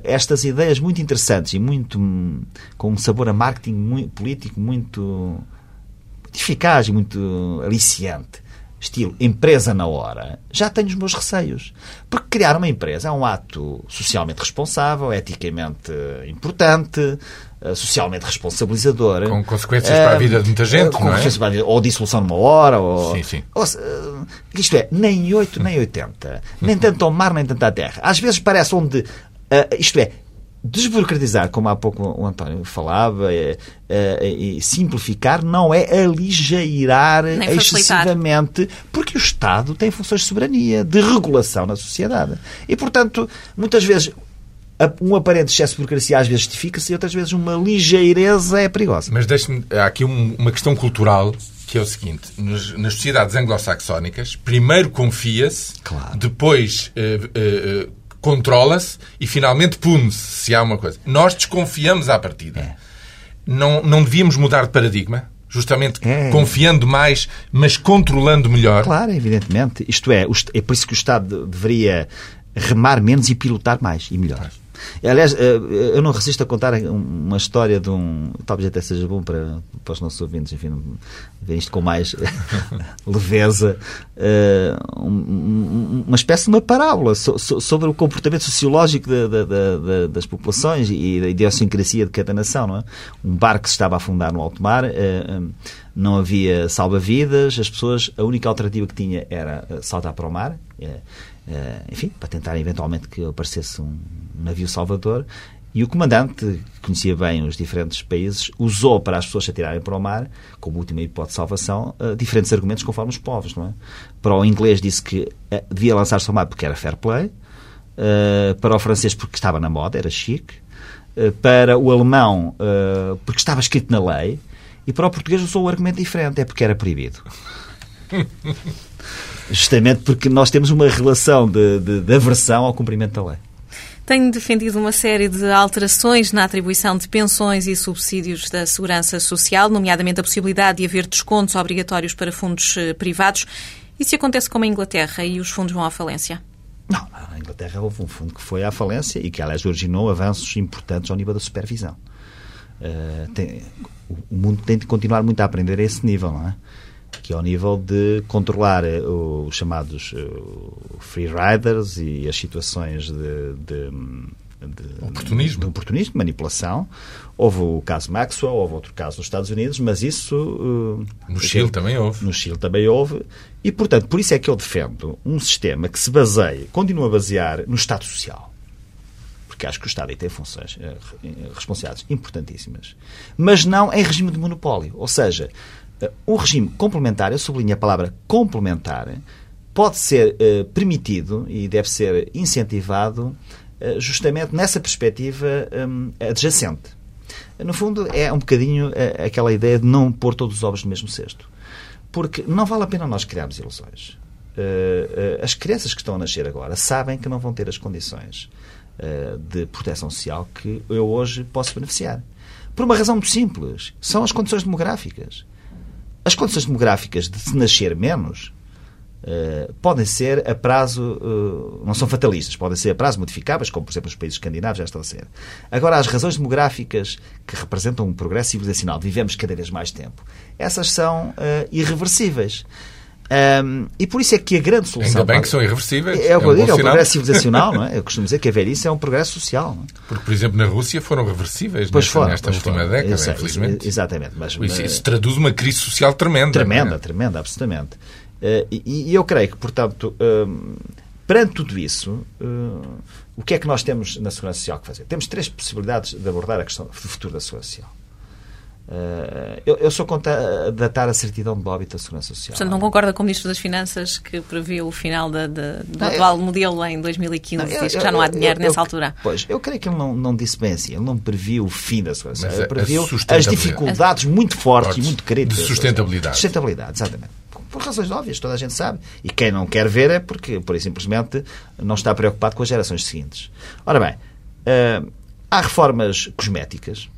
[SPEAKER 2] estas ideias muito interessantes e muito com um sabor a marketing muito, político muito, muito eficaz e muito aliciante estilo empresa na hora, já tenho os meus receios. Porque criar uma empresa é um ato socialmente responsável, eticamente importante, eh, socialmente responsabilizador.
[SPEAKER 3] Com consequências para a vida de muita gente,
[SPEAKER 2] com
[SPEAKER 3] não é?
[SPEAKER 2] Para a vida, ou dissolução numa hora, ou...
[SPEAKER 3] Sim, sim.
[SPEAKER 2] ou eh, isto é, nem 8, nem 80. Nem tanto ao mar, nem tanto à terra. Às vezes parece onde... Isto é, desburocratizar, como há pouco o António falava, é, é, e simplificar não é aligeirar excessivamente, porque o Estado tem funções de soberania, de regulação na sociedade. E, portanto, muitas vezes um aparente excesso de burocracia às vezes justifica-se e outras vezes uma ligeireza é perigosa.
[SPEAKER 3] Mas deixe-me, há aqui um, uma questão cultural que é o seguinte: nos, nas sociedades anglo-saxónicas, primeiro confia-se, claro. depois uh, uh, controla-se e finalmente pune-se se há uma coisa. Nós desconfiamos à partida. É. Não, não devíamos mudar de paradigma? Justamente é. confiando mais, mas controlando melhor?
[SPEAKER 2] Claro, evidentemente. Isto é, é por isso que o Estado deveria remar menos e pilotar mais e melhor. Claro. Aliás, eh, eu não resisto a contar uma história de um. Talvez até seja bom para, para os nossos ouvintes, enfim, ver isto com mais [LAUGHS] leveza. Eh, uma espécie de uma parábola sobre o comportamento sociológico das populações e da idiosincrasia de cada nação. Não é? Um barco que se estava a afundar no alto mar, eh, não havia salva-vidas, as pessoas, a única alternativa que tinha era saltar para o mar enfim, para tentar eventualmente que aparecesse um navio salvador. E o comandante, que conhecia bem os diferentes países, usou para as pessoas se atirarem para o mar, como última hipótese de salvação, uh, diferentes argumentos conforme os povos. Não é? Para o inglês disse que uh, devia lançar-se ao mar porque era fair play. para o francês porque estava na moda, era chique, para o alemão porque estava escrito na lei, e para o português usou o argumento diferente, é porque era proibido. [LAUGHS] Justamente porque nós temos uma relação de, de, de aversão ao cumprimento da lei.
[SPEAKER 1] Tenho defendido uma série de alterações na atribuição de pensões e subsídios da Segurança Social, nomeadamente a possibilidade de haver descontos obrigatórios para fundos privados. E se acontece como a Inglaterra e os fundos vão à falência?
[SPEAKER 2] Não, na Inglaterra houve um fundo que foi à falência e que, aliás, originou avanços importantes ao nível da supervisão. Uh, tem, o mundo tem de continuar muito a aprender a esse nível, não é? Que é o nível de controlar eh, os chamados uh, free riders e as situações de, de
[SPEAKER 3] de oportunismo.
[SPEAKER 2] De oportunismo, manipulação. Houve o caso Maxwell, houve outro caso nos Estados Unidos, mas isso. Uh,
[SPEAKER 3] no Chile também houve.
[SPEAKER 2] No Chile também houve. E, portanto, por isso é que eu defendo um sistema que se baseie, continua a basear no Estado Social. Porque acho que o Estado aí tem funções, responsabilidades importantíssimas. Mas não em regime de monopólio. Ou seja, um regime complementar, eu sublinho a palavra complementar, pode ser uh, permitido e deve ser incentivado eh, justamente nessa perspectiva um, adjacente. No fundo, é um bocadinho eh, aquela ideia de não pôr todos os ovos no mesmo cesto. Porque não vale a pena nós criarmos ilusões. Eh, as crianças que estão a nascer agora sabem que não vão ter as condições de proteção social que eu hoje posso beneficiar. Por uma razão muito simples. São as condições demográficas. As condições demográficas de se nascer menos Uh, podem ser a prazo, uh, não são fatalistas, podem ser a prazo modificáveis, como por exemplo os países escandinavos já estão a ser. Agora, as razões demográficas que representam um progresso civilizacional, vivemos cada vez mais tempo, essas são uh, irreversíveis. Um, e por isso é que a grande solução.
[SPEAKER 3] Ainda bem que são irreversíveis.
[SPEAKER 2] É, é o que eu digo, é o progresso civilizacional, [LAUGHS] não é? Eu costumo dizer que a velhice é um progresso social. É?
[SPEAKER 3] Porque, por exemplo, na Rússia foram reversíveis pois nesta, foram, nesta última foram. década, isso, infelizmente.
[SPEAKER 2] Exatamente. Mas,
[SPEAKER 3] isso, isso, traduz uma crise social tremenda.
[SPEAKER 2] Tremenda, é? tremenda, absolutamente. Uh, e, e, eu creio que, portanto, uh, perante tudo isso, uh, o que é que nós temos na Segurança Social que fazer? Temos três possibilidades de abordar a questão do futuro da Segurança Social. Uh, eu, eu, sou contra datar a certidão de óbito da Segurança Social.
[SPEAKER 1] Portanto, não concorda com o Ministro das Finanças que previu o final da, da, do não, atual eu, modelo em 2015? Não, eu, diz que já não há dinheiro nessa altura.
[SPEAKER 2] Pois, eu creio que ele não, não disse bem assim. Ele não previu o fim da Segurança Social. Ele previu as dificuldades muito fortes e muito críticas.
[SPEAKER 3] De sustentabilidade.
[SPEAKER 2] Sustentabilidade, exatamente por razões óbvias, toda a gente sabe. E quem não quer ver é porque, por simplesmente, não está preocupado com as gerações seguintes. Ora bem, uh, há reformas cosméticas,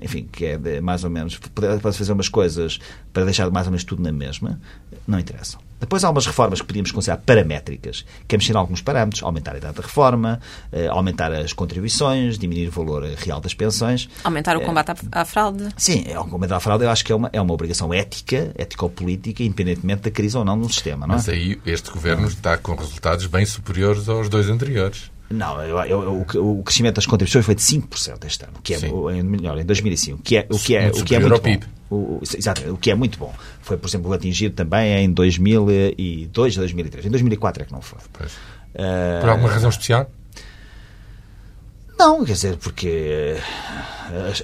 [SPEAKER 2] enfim, que é mais ou menos, pode fazer umas coisas para deixar mais ou menos tudo na mesma, não interessam. Depois há umas reformas que podíamos considerar paramétricas, que é mexer em alguns parâmetros, aumentar a idade da reforma, eh, aumentar as contribuições, diminuir o valor real das pensões.
[SPEAKER 1] Aumentar o eh, combate à fraude.
[SPEAKER 2] Sim, é, o combate à fraude eu acho que é uma, é uma obrigação ética, ético-política, independentemente da crise ou não do sistema. Não
[SPEAKER 3] é? Mas aí este governo está com resultados bem superiores aos dois anteriores.
[SPEAKER 2] Não, eu, eu, o, o, crescimento das contribuições foi de 5% este ano, que é Sim. melhor, em 2005, que é, o que é, o que é muito bom. O, exato, o que é muito bom. Foi, por exemplo, atingido também em 2002 a 2003. Em 2004 é que não foi.
[SPEAKER 3] Por alguma razão especial?
[SPEAKER 2] Não, quer dizer, porque eh,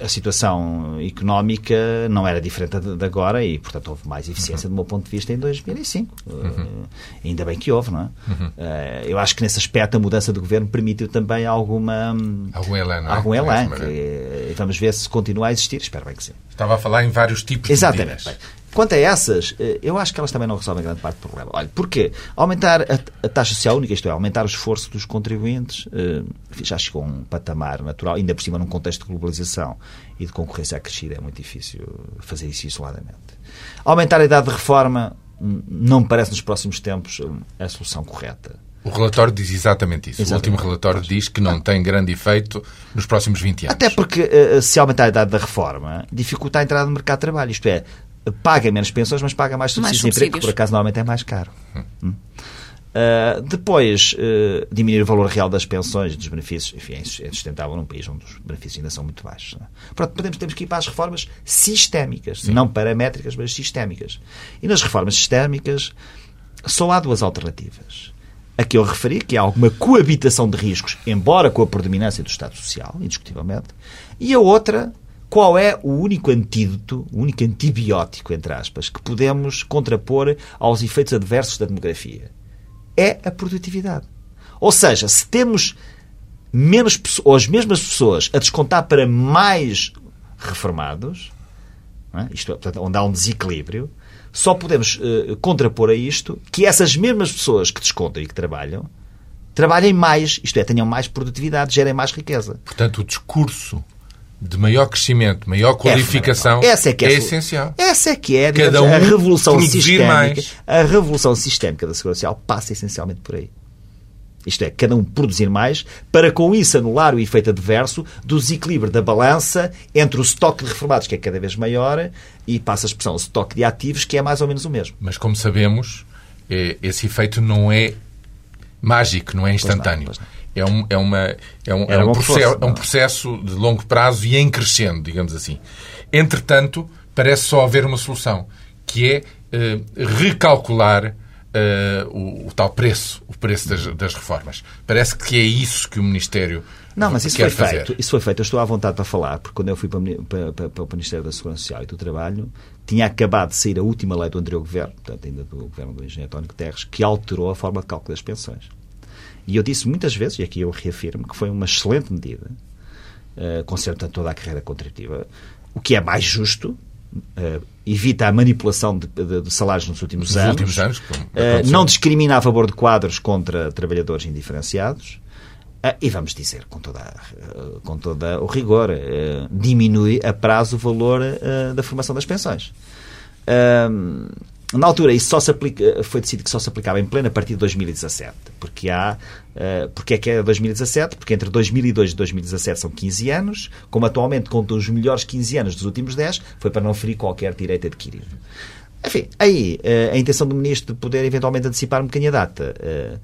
[SPEAKER 2] a, a, situação económica não era diferente de agora e, portanto, houve mais eficiência, uhum. do meu ponto de vista, em 2005. Uhum. Uh, ainda bem que houve, não é? Uhum. Uh, eu acho que, nesse aspecto, a mudança do governo permitiu também alguma...
[SPEAKER 3] Algum elan, não
[SPEAKER 2] é? Algum elan. Que, vamos ver se continua a existir. Espero bem que sim.
[SPEAKER 3] Estava a falar em vários tipos
[SPEAKER 2] Exatamente.
[SPEAKER 3] de medidas.
[SPEAKER 2] Bem. Quanto a essas, eh, eu acho que elas também não resolvem grande parte do problema. Olha, porquê? Aumentar a, taxa social única, isto é, aumentar o esforço dos contribuintes, eh, já chegou a um patamar natural, ainda por cima num contexto de globalização e de concorrência acrescida, é muito difícil fazer isso isoladamente. Aumentar a idade de reforma hum, não me parece nos próximos tempos hum, a solução correta.
[SPEAKER 3] O relatório diz exatamente isso. Exatamente. O último relatório diz que não tem grande efeito nos próximos 20 anos.
[SPEAKER 2] Até porque, uh, se aumentar a idade da reforma, dificulta a entrada no mercado de trabalho. Isto é, paga menos pensões, mas paga mais subsídios de emprego, que por acaso normalmente é mais caro. Hum. Uh, depois, uh, diminuir o valor real das pensões e dos benefícios, enfim, é, é sustentável num país onde os benefícios ainda são muito baixos. Né? Portanto, podemos, temos que ir para as reformas sistémicas, Sim. não paramétricas, mas sistémicas. E nas reformas sistémicas só há duas alternativas. A que eu referi, que é alguma coabitação de riscos, embora com a predominância do Estado Social, indiscutivelmente, e a outra, qual é o único antídoto, o único antibiótico, entre aspas, que podemos contrapor aos efeitos adversos da demografia? É a produtividade. Ou seja, se temos menos ou as mesmas pessoas a descontar para mais reformados, é? isto é, portanto, onde há um desequilíbrio, só podemos uh, contrapor a isto que essas mesmas pessoas que descontam e que trabalham trabalhem mais, isto é, tenham mais produtividade, gerem mais riqueza.
[SPEAKER 3] Portanto, o discurso de maior crescimento, maior é qualificação
[SPEAKER 2] é, essa é, que é,
[SPEAKER 3] é essencial.
[SPEAKER 2] Essa é que é digamos, um a revolução sistémica. Mais. A revolução sistémica da Segurança Social passa essencialmente por aí. Isto é, cada um produzir mais, para com isso anular o efeito adverso do desequilíbrio da balança entre o estoque de reformados, que é cada vez maior, e passa a expressão, o estoque de ativos, que é mais ou menos o mesmo.
[SPEAKER 3] Mas, como sabemos, é, esse efeito não é mágico, não é instantâneo. Pois não, pois não. É um, é, uma, é, um, é, um processo, fosse, é um processo de longo prazo e em crescendo, digamos assim. Entretanto, parece só haver uma solução, que é uh, recalcular uh, o, o, tal preço, o preço das, das, reformas. Parece que é isso que o Ministério
[SPEAKER 2] não, mas isso foi fazer. feito. Isso foi feito. Eu estou à vontade para falar, porque quando eu fui para, para, para, para, o Ministério da Segurança Social e do Trabalho, tinha acabado de sair a última lei do anterior governo, portanto, ainda do governo do engenheiro António Guterres, que alterou a forma de cálculo das pensões. E eu disse muitas vezes, e aqui eu reafirmo, que foi uma excelente medida, uh, toda a carreira contributiva, o que é mais justo, uh, evita a manipulação de, de, de, salários nos últimos nos anos,
[SPEAKER 3] últimos anos
[SPEAKER 2] uh, não discrimina a favor de quadros contra trabalhadores indiferenciados, e vamos dizer com toda, com toda o rigor, diminui a prazo o valor da formação das pensões. Na altura, isso só se aplica, foi decidido que só se aplicava em pleno a partir de 2017. Porque há. Uh, porque é que é 2017? Porque entre 2002 e 2017 são 15 anos. Como atualmente contam os melhores 15 anos dos últimos 10, foi para não ferir qualquer direito adquirido. Enfim, aí uh, a intenção do Ministro de poder eventualmente antecipar um bocadinho a data. Uh,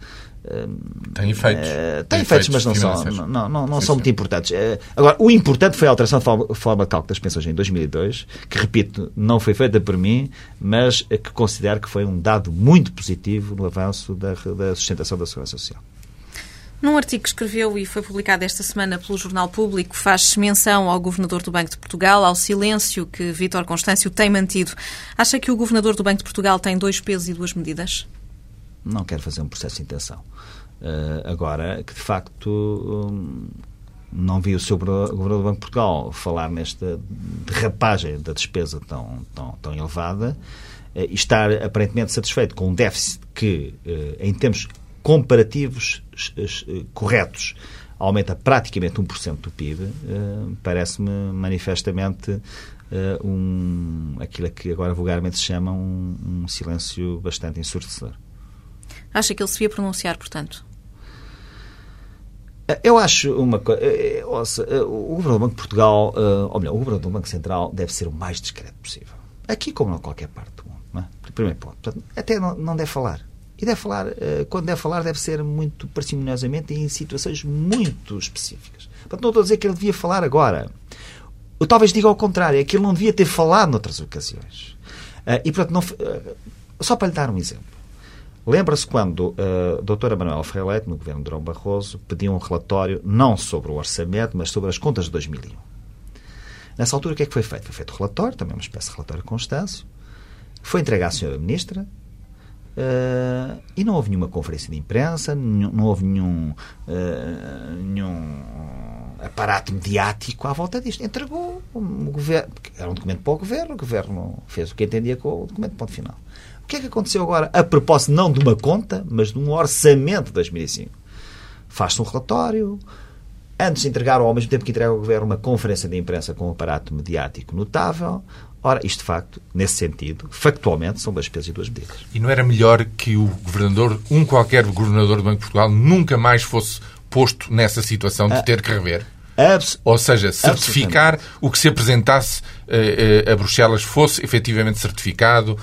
[SPEAKER 3] tem efeitos.
[SPEAKER 2] Uh, tem, efeitos, mas não são, não, não, não são muito importantes. Uh, agora, o importante foi a alteração de forma, forma de cálculo das pensões em 2002, que, repito, não foi feita por mim, mas que considero que foi um dado muito positivo no avanço da, da sustentação da segurança social.
[SPEAKER 1] Num artigo que escreveu e foi publicado esta semana pelo Jornal Público, faz menção ao Governador do Banco de Portugal, ao silêncio que Vítor Constâncio tem mantido. Acha que o Governador do Banco de Portugal tem dois pesos e duas medidas?
[SPEAKER 2] não quero fazer um processo de intenção. Uh, agora, que de facto um, não vi o Sr. Governador do Banco de Portugal falar nesta derrapagem da despesa tão, tão, tão elevada uh, e estar aparentemente satisfeito com um déficit que, uh, em termos comparativos corretos, aumenta praticamente 1% do PIB, parece-me manifestamente um, aquilo que agora vulgarmente se chama um, um silêncio bastante ensurdecedor.
[SPEAKER 1] Acha que ele se devia pronunciar, portanto?
[SPEAKER 2] Eh, eu acho uma coisa. Eh, eh, o Governador do Banco de Portugal, ou melhor, o Governador do Banco Central deve ser o mais discreto possível. Aqui, como em qualquer parte do mundo. É? Primeiro ponto. Portanto, até não deve falar. E deve falar, quando deve falar, deve ser muito parcimoniosamente e em situações muito específicas. Portanto, não estou a dizer que ele devia falar agora. Eu talvez diga ao contrário, é que ele não devia ter falado noutras ocasiões. E, portanto, não, só para lhe dar um exemplo. Lembra-se quando a doutora Manuela Ferreira Leite, no governo de Durão Barroso, pediu um relatório não sobre o orçamento, mas sobre as contas de 2001. Nessa altura, o que é que foi feito? Foi feito o relatório, também uma espécie de relatório Constâncio, foi entregue à senhora ministra uh, e não houve nenhuma conferência de imprensa, não, houve nenhum, uh, nenhum aparato mediático à volta disto. Entregou o governo, era um documento para o governo, o governo fez o que entendia com o documento, ponto final que é que aconteceu agora? A propósito não de uma conta, mas de um orçamento de 2005. Faz-se um relatório, antes de entregar, ou ao mesmo tempo que entrega ao Governo, uma conferência de imprensa com um aparato mediático notável. Ora, isto de facto, nesse sentido, factualmente, são duas pesos e duas medidas.
[SPEAKER 3] E não era melhor que o governador, um qualquer governador do Banco de Portugal, nunca mais fosse posto nessa situação de ah, ter que rever?
[SPEAKER 2] Abs
[SPEAKER 3] Ou seja, certificar o que se apresentasse uh, uh, a Bruxelas fosse efetivamente certificado,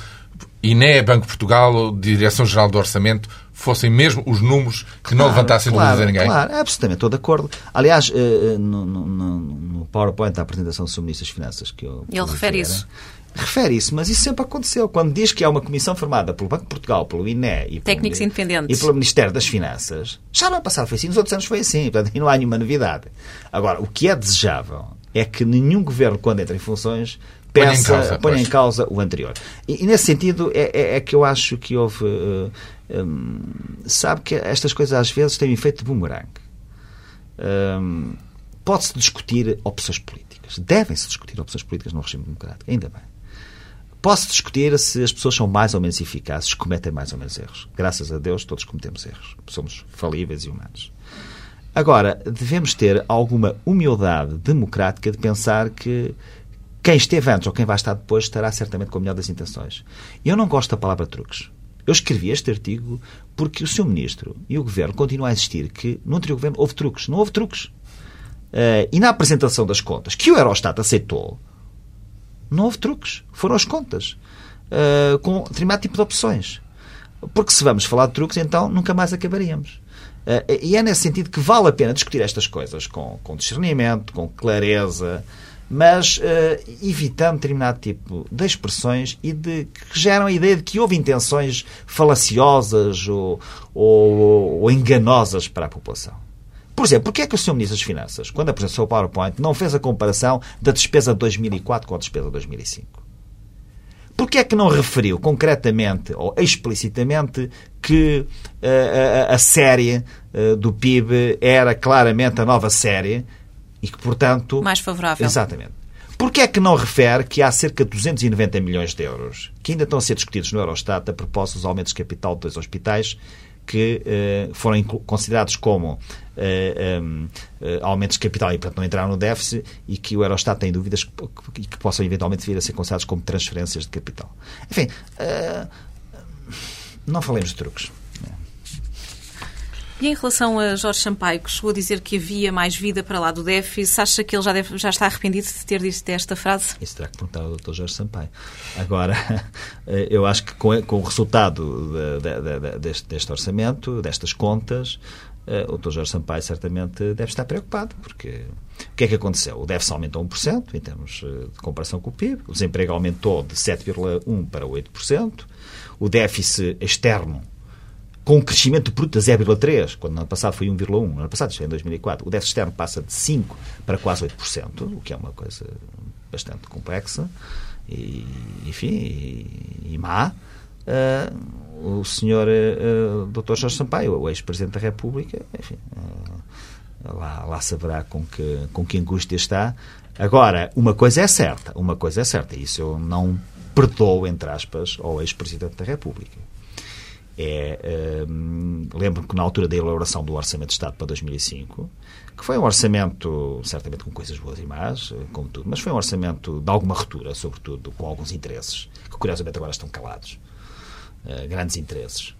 [SPEAKER 3] INE, Banco de Portugal, Direção-Geral do Orçamento, fossem mesmo os números que não levantassem
[SPEAKER 2] claro,
[SPEAKER 3] dúvidas a ninguém?
[SPEAKER 2] Claro, absolutamente, estou de acordo. Aliás, eh, eh, no, no, no PowerPoint da apresentação do Sr. Ministro das Finanças, que eu...
[SPEAKER 1] Ele refere isso.
[SPEAKER 2] Refere isso, mas isso sempre aconteceu. Quando diz que é uma comissão formada pelo Banco de Portugal, pelo INE e
[SPEAKER 1] Técnicos
[SPEAKER 2] pelo,
[SPEAKER 1] independentes.
[SPEAKER 2] e pelo Ministério das Finanças, já no ano passado foi assim, nos outros anos foi assim, portanto, não há nenhuma novidade. Agora, o que é desejável é que nenhum governo, quando entra em funções, peça, põe em causa, põe em causa o anterior. E, e nesse sentido é, é, é, que eu acho que houve. Uh, um, sabe que estas coisas às vezes têm um efeito de boomerang. Um, Pode-se discutir opções políticas. Devem-se discutir opções políticas no regime democrático. Ainda bem. Pode-se discutir se as pessoas são mais ou menos eficazes, cometem mais ou menos erros. Graças a Deus, todos cometemos erros. Somos falíveis e humanos. Agora, devemos ter alguma humildade democrática de pensar que quem esteve antes ou quem vai estar depois estará certamente com a melhor das intenções. Eu não gosto da palavra truques. Eu escrevi este artigo porque o Sr. Ministro e o Governo continuam a insistir que no anterior Governo houve truques. Não houve truques. Uh, e na apresentação das contas, que o Eurostat aceitou, não houve truques. Foram as contas. Uh, com determinado tipo de opções. Porque se vamos falar de truques, então nunca mais acabaríamos. Uh, e é nesse sentido que vale a pena discutir estas coisas com, com discernimento, com clareza, mas uh, evitando determinado tipo de expressões e de que geram a ideia de que houve intenções falaciosas ou, ou, ou enganosas para a população. Por exemplo, porquê é que o Sr. Ministro das Finanças, quando apresentou o PowerPoint, não fez a comparação da despesa de 2004 com a despesa de 2005? Porquê é que não referiu concretamente ou explicitamente que uh, a, a, série uh, do PIB era claramente a nova série e que, portanto...
[SPEAKER 1] Mais favorável.
[SPEAKER 2] Exatamente. Porquê é que não refere que há cerca de 290 milhões de euros que ainda estão a ser discutidos no Eurostat a propósito dos aumentos de capital de dois hospitais que uh, foram considerados como eh, uh, eh, aumentos de capital e, portanto, não entraram no déficit e que o Eurostat tem dúvidas que, que, que possam eventualmente vir a ser considerados como transferências de capital. Enfim, não falemos de truques.
[SPEAKER 1] E em relação a Jorge Sampaio, que chegou a dizer que havia mais vida para lá do déficit, acha que ele já, deve, já está arrependido de ter dito esta frase?
[SPEAKER 2] Isso terá que perguntar ao Dr. Jorge Sampaio. Agora, [LAUGHS] eu acho que com, com o resultado de, de, deste, deste orçamento, destas contas, eh, o Dr. Jorge Sampaio certamente deve estar preocupado, porque o que é que aconteceu? O déficit aumentou 1% em termos eh, de comparação com o PIB, o desemprego aumentou de 7,1% para 8%, o déficit externo com um crescimento bruto de 0,3, quando no ano passado foi 1,1, no ano passado, é em 2004, o déficit externo passa de 5% para quase 8%, o que é uma coisa bastante complexa e, enfim, e, e má. Uh, o senhor uh, Dr. Jorge Sampaio, o ex-presidente da República, enfim, uh, lá, lá saberá com que, com que angústia está. Agora, uma coisa é certa, uma coisa é certa, e isso eu não perdoo, entre aspas, ao ex-presidente da República é, um, lembro que na altura da elaboração do Orçamento de Estado para 2005, que foi um orçamento, certamente com coisas boas e más, eh, como tudo, mas foi um orçamento de alguma ruptura, sobretudo com alguns interesses, que curiosamente agora estão calados. Uh, grandes interesses.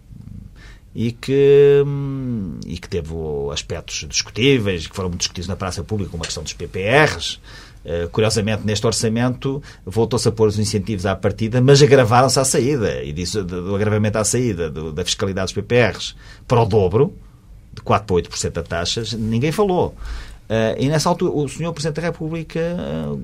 [SPEAKER 2] E que, um, e que teve aspectos discutíveis, que foram muito discutidos na praça pública, como a questão dos PPRs, eh, curiosamente, neste orçamento, voltou-se a pôr os incentivos à partida, mas agravaram-se à saída. E disse do agravamento à saída do, da fiscalidade dos PPRs para o dobro, de 4 para 8% da taxas, ninguém falou. Uh, e nessa altura, o Sr. Presidente da República uh,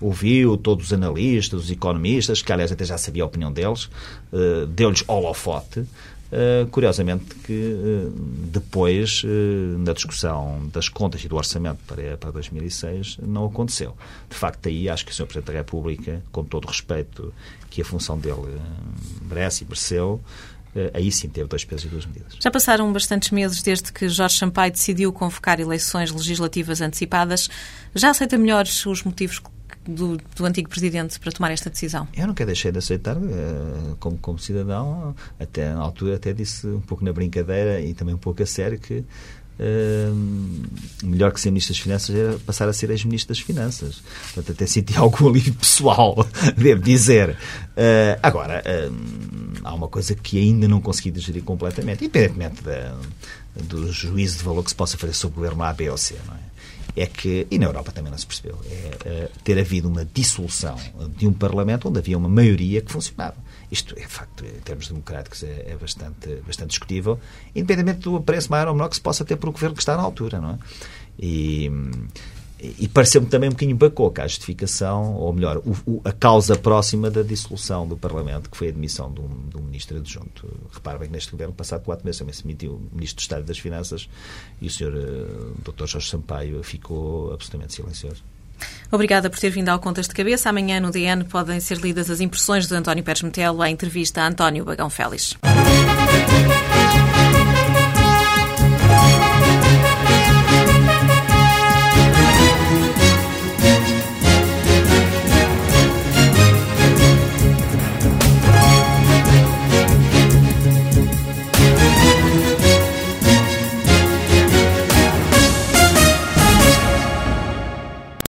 [SPEAKER 2] ouviu todos os analistas, os economistas, que aliás até já sabia a opinião deles, uh, deu-lhes holofote, Uh, curiosamente que uh, depois, uh, na discussão das contas e do orçamento para, para 2006, não aconteceu. De facto, aí acho que o Sr. Presidente da República, com todo o respeito que a função dele merece e mereceu, aí sim teve dois pesos e duas medidas.
[SPEAKER 1] Já passaram bastantes meses desde que Jorge Sampaio decidiu convocar eleições legislativas antecipadas. Já aceita melhor os motivos do, do, antigo presidente para tomar esta decisão?
[SPEAKER 2] Eu nunca deixei de aceitar, eh, como, como cidadão, até na altura até disse um pouco na brincadeira e também um pouco a sério que Uh, melhor que ser Ministro das Finanças era passar a ser ex-Ministro das Finanças. Portanto, até senti [LAUGHS] algum alívio pessoal, [LAUGHS] devo dizer. Uh, agora, uh, há uma coisa que ainda não consegui digerir completamente, independentemente da, do juízo de valor que se possa fazer sobre o governo A, B ou C. Não é? É que, e na Europa também não se percebeu, é, é ter havido uma dissolução de um Parlamento onde havia uma maioria que funcionava. Isto, é, facto, em termos democráticos, é, é bastante, bastante discutível, independentemente do apreço maior ou menor que se possa ter para o governo que está na altura, não é? E, e pareceu-me também um bocadinho bacoca a justificação, ou melhor, o, o, a causa próxima da dissolução do Parlamento, que foi a demissão de um, de um ministro adjunto. Repare bem que neste governo, passado quatro meses, também se demitiu o ministro do Estado das Finanças e o senhor uh, Dr. Jorge Sampaio ficou absolutamente silencioso.
[SPEAKER 1] Obrigada por ter vindo ao Contas de Cabeça. Amanhã no DN podem ser lidas as impressões de António Pérez Metelo à entrevista a António Bagão Félix.